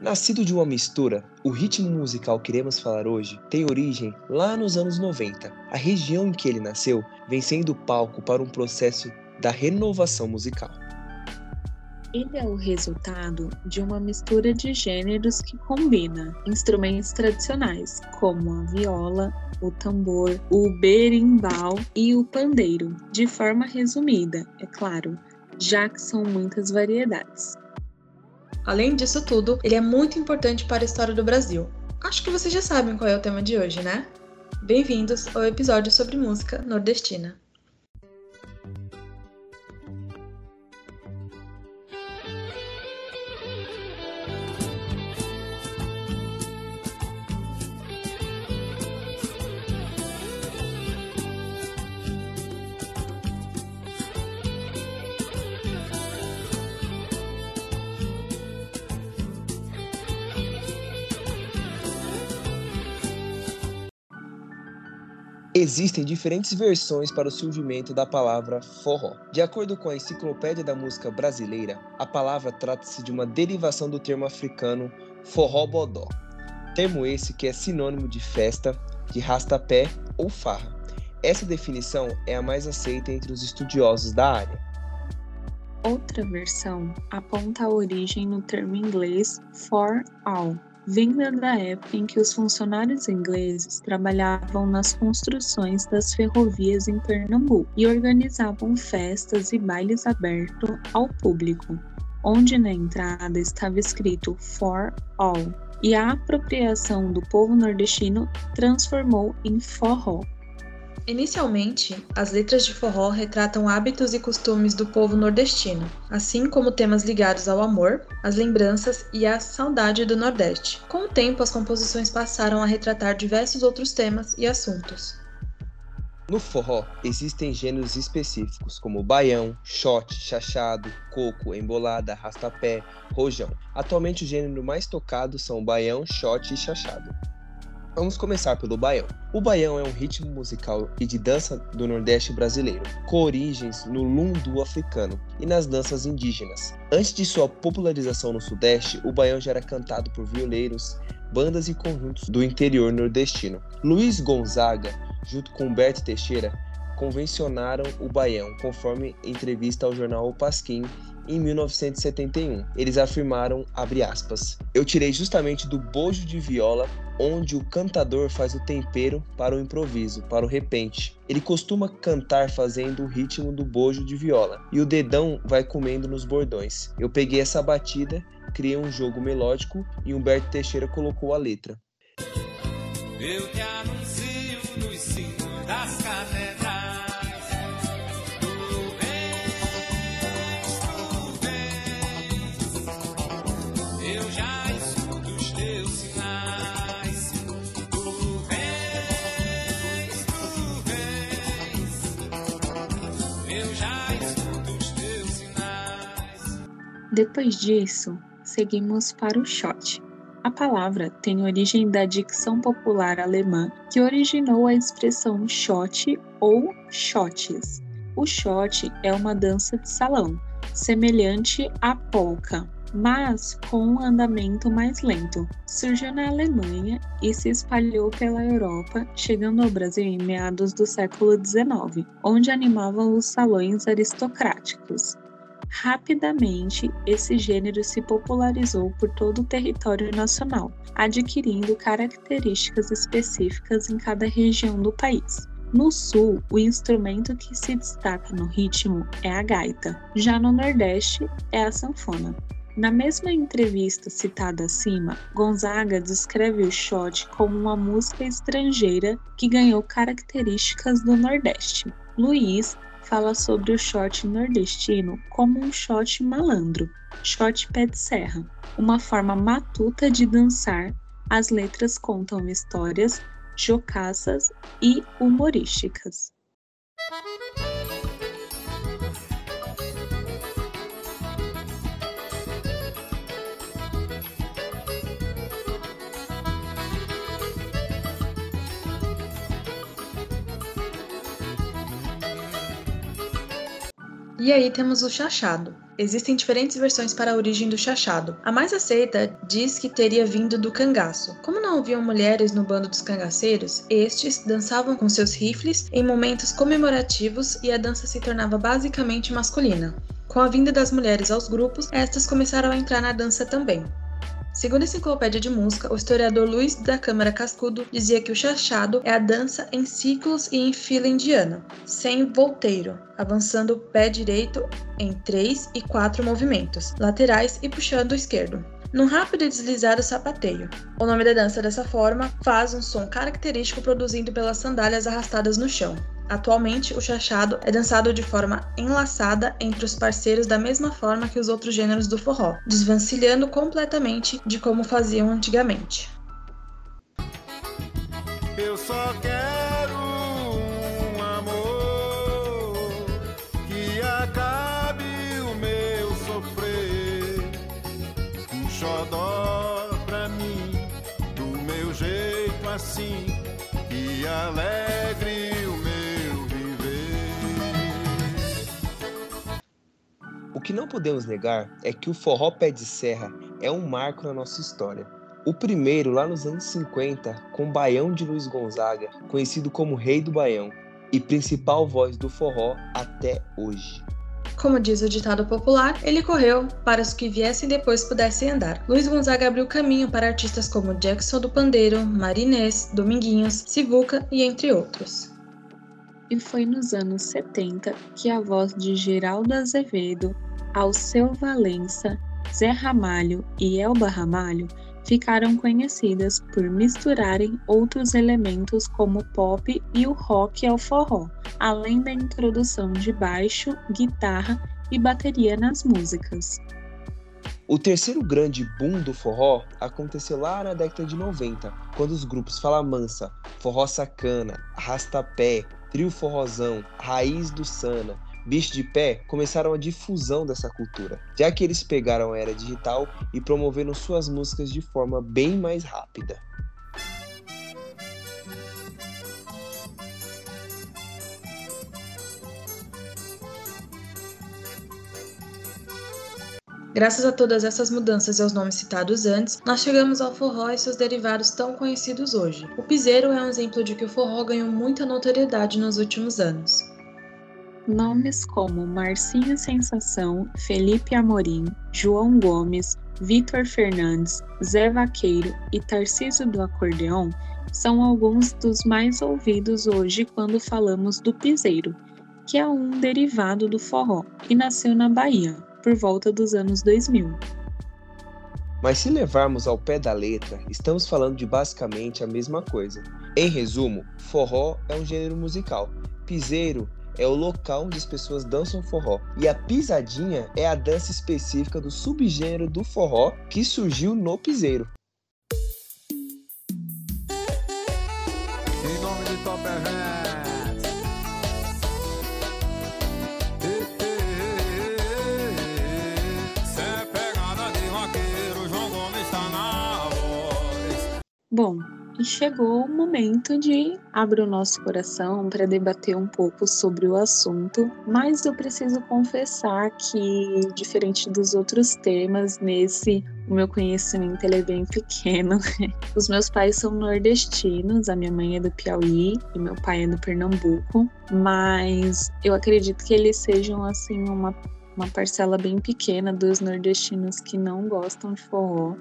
Nascido de uma mistura, o ritmo musical que iremos falar hoje tem origem lá nos anos 90. A região em que ele nasceu vem sendo palco para um processo da renovação musical. Ele é o resultado de uma mistura de gêneros que combina instrumentos tradicionais, como a viola, o tambor, o berimbau e o pandeiro, de forma resumida, é claro, já que são muitas variedades. Além disso tudo, ele é muito importante para a história do Brasil. Acho que vocês já sabem qual é o tema de hoje, né? Bem-vindos ao episódio sobre música nordestina. Existem diferentes versões para o surgimento da palavra forró. De acordo com a Enciclopédia da Música Brasileira, a palavra trata-se de uma derivação do termo africano forró bodó, termo esse que é sinônimo de festa, de rastapé ou farra. Essa definição é a mais aceita entre os estudiosos da área. Outra versão aponta a origem no termo inglês for all, vinda da época em que os funcionários ingleses trabalhavam nas construções das ferrovias em Pernambuco e organizavam festas e bailes abertos ao público, onde na entrada estava escrito For All, e a apropriação do povo nordestino transformou em forró. Inicialmente, as letras de forró retratam hábitos e costumes do povo nordestino, assim como temas ligados ao amor, às lembranças e à saudade do Nordeste. Com o tempo, as composições passaram a retratar diversos outros temas e assuntos. No forró, existem gêneros específicos como baião, shot, chachado, coco, embolada, rastapé, rojão. Atualmente o gênero mais tocado são baião, shot e chachado. Vamos começar pelo baião. O baião é um ritmo musical e de dança do Nordeste brasileiro, com origens no lundu africano e nas danças indígenas. Antes de sua popularização no Sudeste, o baião já era cantado por violeiros, bandas e conjuntos do interior nordestino. Luiz Gonzaga, junto com Humberto Teixeira, convencionaram o baião, conforme entrevista ao jornal O Pasquim em 1971. Eles afirmaram, aspas, eu tirei justamente do bojo de viola onde o cantador faz o tempero para o improviso, para o repente. Ele costuma cantar fazendo o ritmo do bojo de viola e o dedão vai comendo nos bordões. Eu peguei essa batida, criei um jogo melódico e Humberto Teixeira colocou a letra. Eu te Depois disso, seguimos para o shot. A palavra tem origem da dicção popular alemã que originou a expressão shot ou shots. O shot é uma dança de salão, semelhante à polka, mas com um andamento mais lento. Surgiu na Alemanha e se espalhou pela Europa, chegando ao Brasil em meados do século XIX, onde animavam os salões aristocráticos. Rapidamente, esse gênero se popularizou por todo o território nacional, adquirindo características específicas em cada região do país. No sul, o instrumento que se destaca no ritmo é a gaita, já no Nordeste é a sanfona. Na mesma entrevista citada acima, Gonzaga descreve o shot como uma música estrangeira que ganhou características do Nordeste. Luiz fala sobre o shot nordestino como um shot malandro, shot pé de serra, uma forma matuta de dançar. As letras contam histórias jocaças e humorísticas. E aí temos o chachado. Existem diferentes versões para a origem do chachado. A mais aceita diz que teria vindo do cangaço. Como não haviam mulheres no bando dos cangaceiros, estes dançavam com seus rifles em momentos comemorativos e a dança se tornava basicamente masculina. Com a vinda das mulheres aos grupos, estas começaram a entrar na dança também. Segundo a Enciclopédia de Música, o historiador Luiz da Câmara Cascudo dizia que o chachado é a dança em ciclos e em fila indiana, sem volteiro, avançando o pé direito em três e quatro movimentos, laterais e puxando o esquerdo num rápido e deslizado sapateio. O nome da dança dessa forma faz um som característico produzido pelas sandálias arrastadas no chão. Atualmente, o chachado é dançado de forma enlaçada entre os parceiros da mesma forma que os outros gêneros do forró, desvencilhando completamente de como faziam antigamente. Eu só quero um amor que acabe o meu sofrer, um pra mim, do meu jeito assim, e alegre que não podemos negar é que o forró pé de serra é um marco na nossa história. O primeiro lá nos anos 50, com o Baião de Luiz Gonzaga, conhecido como Rei do Baião, e principal voz do forró até hoje. Como diz o ditado popular, ele correu para os que viessem depois pudessem andar. Luiz Gonzaga abriu caminho para artistas como Jackson do Pandeiro, Marinês, Dominguinhos, Sivuca e entre outros. E foi nos anos 70 que a voz de Geraldo Azevedo Alceu Valença, Zé Ramalho e Elba Ramalho ficaram conhecidas por misturarem outros elementos como o pop e o rock ao forró, além da introdução de baixo, guitarra e bateria nas músicas. O terceiro grande boom do forró aconteceu lá na década de 90, quando os grupos Fala Mansa, Forró Sacana, Arrastapé, Trio Forrozão, Raiz do Sana Bicho de Pé começaram a difusão dessa cultura, já que eles pegaram a era digital e promoveram suas músicas de forma bem mais rápida. Graças a todas essas mudanças e aos nomes citados antes, nós chegamos ao forró e seus derivados tão conhecidos hoje. O piseiro é um exemplo de que o forró ganhou muita notoriedade nos últimos anos. Nomes como Marcinho Sensação, Felipe Amorim, João Gomes, Vitor Fernandes, Zé Vaqueiro e Tarcísio do Acordeão são alguns dos mais ouvidos hoje quando falamos do piseiro, que é um derivado do forró e nasceu na Bahia, por volta dos anos 2000. Mas se levarmos ao pé da letra, estamos falando de basicamente a mesma coisa. Em resumo, forró é um gênero musical, piseiro é o local onde as pessoas dançam forró. E a pisadinha é a dança específica do subgênero do forró que surgiu no piseiro. Em nome de Top Bom, e chegou o momento de abrir o nosso coração para debater um pouco sobre o assunto, mas eu preciso confessar que, diferente dos outros temas, nesse o meu conhecimento é bem pequeno. Os meus pais são nordestinos, a minha mãe é do Piauí e meu pai é do Pernambuco, mas eu acredito que eles sejam assim uma, uma parcela bem pequena dos nordestinos que não gostam de forró.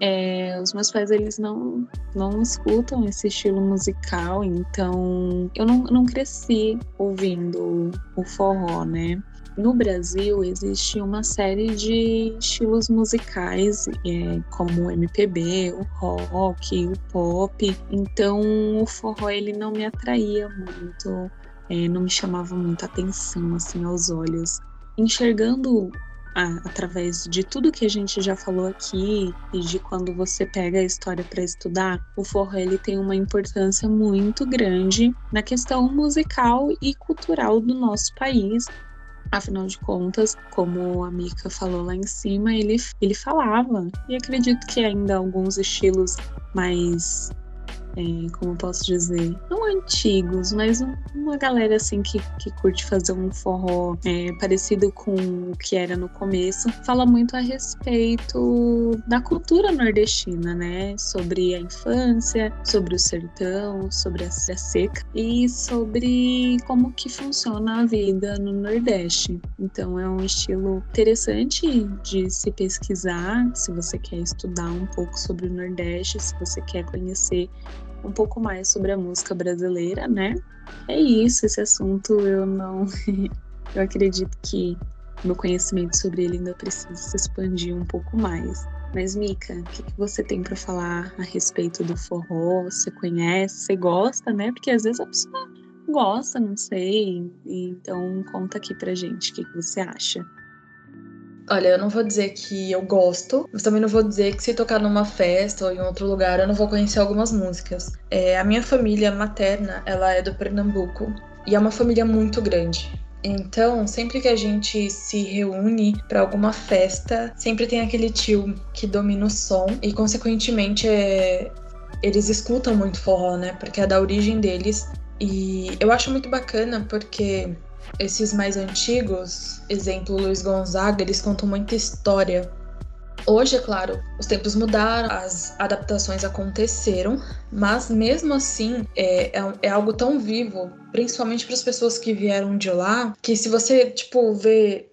É, os meus pais eles não não escutam esse estilo musical, então eu não, não cresci ouvindo o forró, né? No Brasil existe uma série de estilos musicais, é, como o MPB, o rock, o pop. Então o forró ele não me atraía muito, é, não me chamava muita atenção assim aos olhos. Enxergando através de tudo que a gente já falou aqui e de quando você pega a história para estudar, o forró ele tem uma importância muito grande na questão musical e cultural do nosso país. Afinal de contas, como a Mika falou lá em cima, ele, ele falava, e acredito que ainda alguns estilos mais é, como posso dizer, não antigos, mas um, uma galera assim que, que curte fazer um forró é, parecido com o que era no começo, fala muito a respeito da cultura nordestina, né? Sobre a infância, sobre o sertão, sobre a seca e sobre como que funciona a vida no Nordeste. Então é um estilo interessante de se pesquisar, se você quer estudar um pouco sobre o Nordeste, se você quer conhecer um pouco mais sobre a música brasileira, né? É isso, esse assunto eu não. eu acredito que meu conhecimento sobre ele ainda precisa se expandir um pouco mais. Mas, Mica, o que, que você tem para falar a respeito do forró? Você conhece? Você gosta, né? Porque às vezes a pessoa gosta, não sei. Então, conta aqui pra gente o que, que você acha. Olha, eu não vou dizer que eu gosto, mas também não vou dizer que se tocar numa festa ou em outro lugar eu não vou conhecer algumas músicas. É, a minha família materna, ela é do Pernambuco e é uma família muito grande. Então, sempre que a gente se reúne para alguma festa, sempre tem aquele tio que domina o som e, consequentemente, é... eles escutam muito forró, né? Porque é da origem deles. E eu acho muito bacana porque esses mais antigos, exemplo Luiz Gonzaga, eles contam muita história. Hoje, é claro, os tempos mudaram, as adaptações aconteceram, mas mesmo assim é, é, é algo tão vivo, principalmente para as pessoas que vieram de lá, que se você, tipo, vê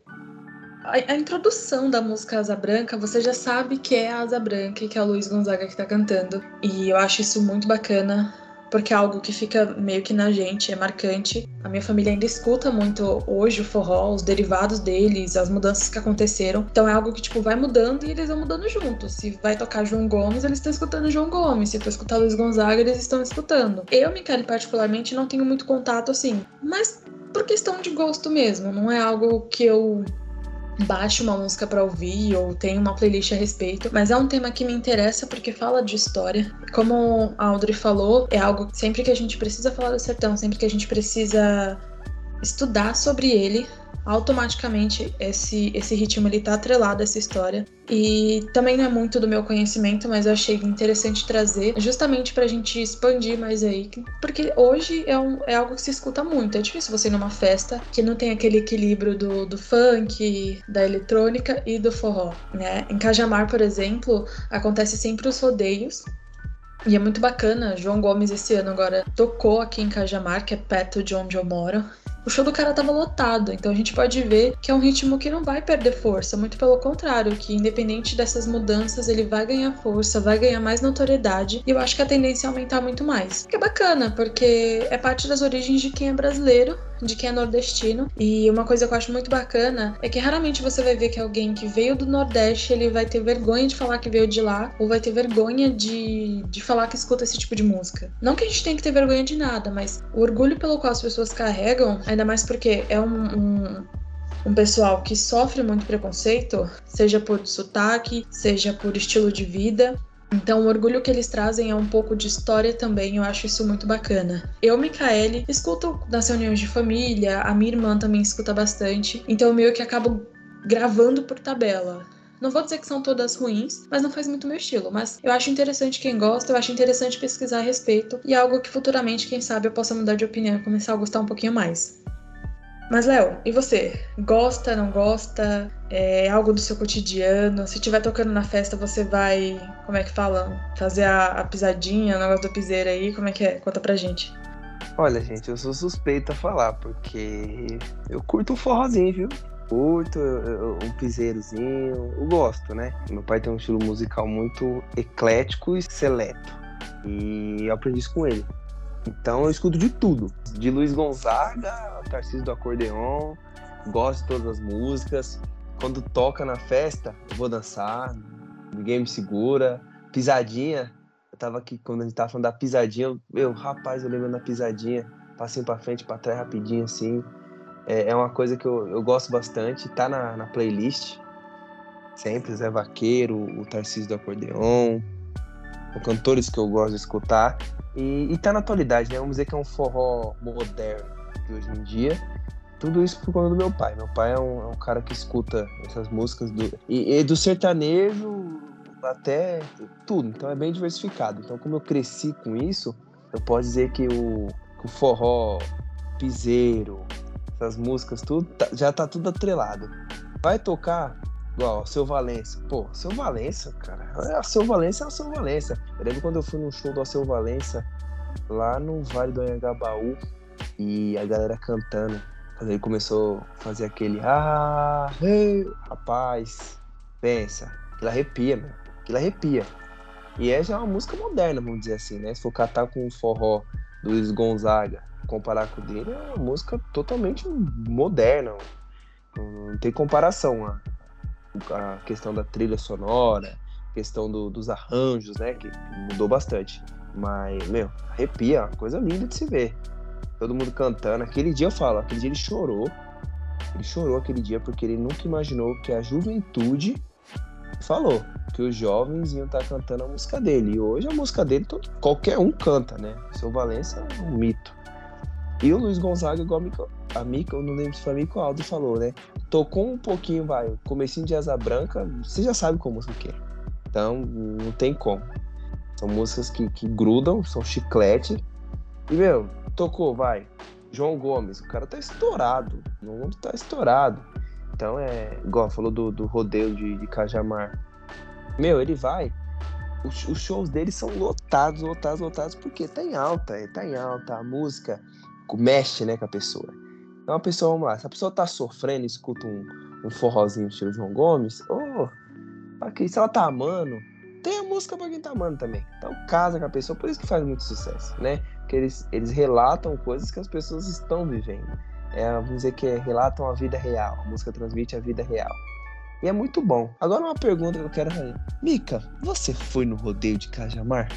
a, introdução da música Asa Branca, você já sabe que é a Asa Branca e que é o Luiz Gonzaga que tá cantando. E eu acho isso muito bacana porque é algo que fica meio que na gente, é marcante. A minha família ainda escuta muito hoje o forró, os derivados deles, as mudanças que aconteceram. Então é algo que, tipo, vai mudando e eles vão mudando junto. Se vai tocar João Gomes, eles estão escutando João Gomes. Se for escutar Luiz Gonzaga, eles estão escutando. Eu, Michele, particularmente, não tenho muito contato assim. Mas por questão de gosto mesmo. Não é algo que eu baixe uma música para ouvir ou tenha uma playlist a respeito, mas é um tema que me interessa porque fala de história. Como a Audrey falou, é algo sempre que a gente precisa falar do sertão, sempre que a gente precisa estudar sobre ele, automaticamente esse, esse ritmo ele tá atrelado a essa história. E também não é muito do meu conhecimento, mas eu achei interessante trazer, justamente pra gente expandir mais aí. Porque hoje é, um, é algo que se escuta muito. É difícil você ir numa festa que não tem aquele equilíbrio do, do funk, da eletrônica e do forró, né? Em Cajamar, por exemplo, acontece sempre os rodeios, e é muito bacana, João Gomes esse ano agora tocou aqui em Cajamar, que é perto de onde eu moro o show do cara tava lotado. Então a gente pode ver que é um ritmo que não vai perder força, muito pelo contrário, que independente dessas mudanças, ele vai ganhar força, vai ganhar mais notoriedade, e eu acho que a tendência é aumentar muito mais. Que é bacana, porque é parte das origens de quem é brasileiro, de quem é nordestino. E uma coisa que eu acho muito bacana é que raramente você vai ver que alguém que veio do Nordeste, ele vai ter vergonha de falar que veio de lá, ou vai ter vergonha de, de falar que escuta esse tipo de música. Não que a gente tenha que ter vergonha de nada, mas o orgulho pelo qual as pessoas carregam Ainda mais porque é um, um, um pessoal que sofre muito preconceito, seja por sotaque, seja por estilo de vida. Então, o orgulho que eles trazem é um pouco de história também, eu acho isso muito bacana. Eu, Micaele, escuto nas reuniões de família, a minha irmã também escuta bastante, então eu meio que acabo gravando por tabela. Não vou dizer que são todas ruins, mas não faz muito meu estilo. Mas eu acho interessante quem gosta, eu acho interessante pesquisar a respeito e algo que futuramente, quem sabe, eu possa mudar de opinião e começar a gostar um pouquinho mais. Mas, Léo, e você? Gosta, não gosta? É algo do seu cotidiano? Se estiver tocando na festa, você vai, como é que fala? Fazer a, a pisadinha, o negócio do piseiro aí? Como é que é? Conta pra gente. Olha, gente, eu sou suspeito a falar, porque eu curto um forrozinho, viu? Curto um piseirozinho, eu gosto, né? Meu pai tem um estilo musical muito eclético e seleto. E eu aprendi isso com ele. Então eu escuto de tudo. De Luiz Gonzaga, Tarcísio do Acordeon, gosto de todas as músicas. Quando toca na festa, eu vou dançar, ninguém me segura. Pisadinha, eu tava aqui, quando a gente tava falando da pisadinha, eu, eu rapaz, eu lembro da pisadinha, passinho pra frente, pra trás, rapidinho assim. É, é uma coisa que eu, eu gosto bastante, tá na, na playlist. Sempre, Zé Vaqueiro, o Tarcísio do Acordeon, são cantores que eu gosto de escutar. E, e tá na atualidade, né? Vamos dizer que é um forró moderno de hoje em dia. Tudo isso por conta do meu pai. Meu pai é um, é um cara que escuta essas músicas do, e, e, do sertanejo até tudo. Então é bem diversificado. Então, como eu cresci com isso, eu posso dizer que o, que o forró, piseiro, essas músicas, tudo tá- já tá tudo atrelado. Vai tocar igual o seu Valença. Pô, seu Valença, cara. É, A seu Valença é a seu Valença. Eu lembro quando eu fui num show do Alceu Valença lá no Vale do Anhangabaú e a galera cantando. Ele começou a fazer aquele ah, hey", rapaz, pensa, aquilo arrepia, meu. Aquilo arrepia. E é já uma música moderna, vamos dizer assim, né? Se for catar com o forró do Luiz Gonzaga, comparar com o dele, é uma música totalmente moderna. Não tem comparação a, a questão da trilha sonora, questão do- dos arranjos, né? Que mudou bastante. Mas, meu, arrepia, é coisa linda de se ver. Todo mundo cantando. Aquele dia eu falo, aquele dia ele chorou. Ele chorou aquele dia porque ele nunca imaginou que a juventude falou que os jovens iam estar cantando a música dele. E hoje a música dele todo, qualquer um canta, né? Seu Valença é um mito. E o Luiz Gonzaga, igual a Mica, Mica, eu não lembro se foi a Mico Aldo falou, né? Tocou um pouquinho, vai, comecinho de Asa Branca, você já sabe qual música que é. Então, não tem como. São músicas que, que grudam, são chiclete. E, meu, tocou, vai. João Gomes, o cara tá estourado. O mundo tá estourado. Então é. Igual falou do, do rodeio de, de Cajamar. Meu, ele vai. Os, shows dele são lotados, lotados, lotados, porque tá em alta, tá em alta. A música mexe, né, com a pessoa. Então a pessoa, vamos lá, se a pessoa tá sofrendo escuta um, um forrozinho estilo João Gomes, oh, se ela tá amando, tem a música pra quem tá amando também. Então casa com a pessoa, por isso que faz muito sucesso, né? Porque eles, eles relatam coisas que as pessoas estão vivendo. É, vamos dizer que é, relatam a vida real. A música transmite a vida real. E é muito bom. Agora uma pergunta que eu quero fazer. Mica, você foi no rodeio de Cajamar?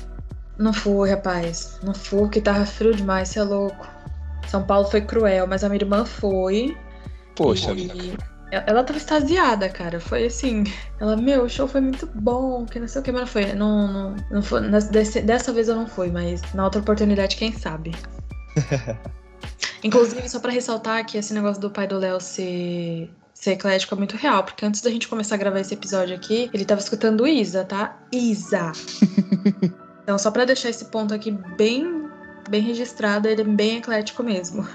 Não fui, rapaz. Não fui, porque tava frio demais, você é louco. São Paulo foi cruel, mas a minha irmã foi. Poxa, e... Ela tava extasiada, cara. Foi assim. Ela, meu, o show foi muito bom, que não sei o que, mas não foi. Não, não, não foi desse, dessa vez eu não fui, mas na outra oportunidade, quem sabe. Inclusive, só pra ressaltar que esse negócio do pai do Léo ser, ser eclético é muito real, porque antes da gente começar a gravar esse episódio aqui, ele tava escutando Isa, tá? Isa! então, só pra deixar esse ponto aqui bem, bem registrado, ele é bem eclético mesmo.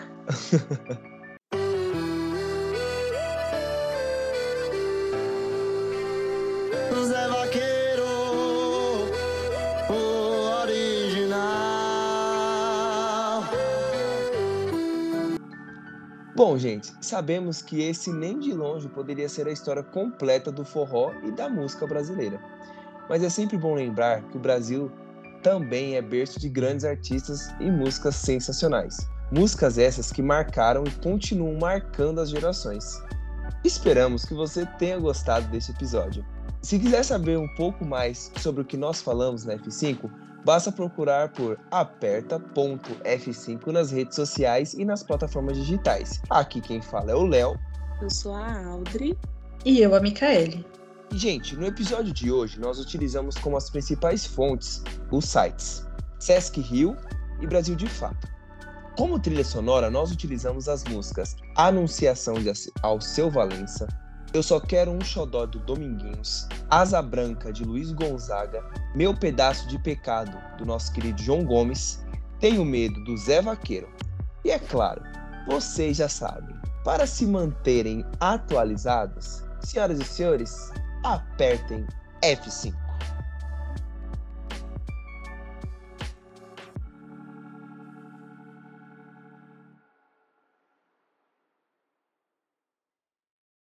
Zé Vaqueiro, o original. Bom, gente, sabemos que esse nem de longe poderia ser a história completa do forró e da música brasileira. Mas é sempre bom lembrar que o Brasil também é berço de grandes artistas e músicas sensacionais. Músicas essas que marcaram e continuam marcando as gerações. Esperamos que você tenha gostado desse episódio. Se quiser saber um pouco mais sobre o que nós falamos na F5, basta procurar por aperta.f5 nas redes sociais e nas plataformas digitais. Aqui quem fala é o Léo. Eu sou a Audrey. E eu, a Micaele. E, gente, no episódio de hoje nós utilizamos como as principais fontes os sites Sesc Rio e Brasil de Fato. Como trilha sonora, nós utilizamos as músicas Anunciação de Alceu Valença, Eu Só Quero um Xodó do Dominguinhos, Asa Branca de Luiz Gonzaga, Meu Pedaço de Pecado do nosso querido João Gomes, Tenho Medo do Zé Vaqueiro. E é claro, vocês já sabem, para se manterem atualizados, senhoras e senhores, apertem F5.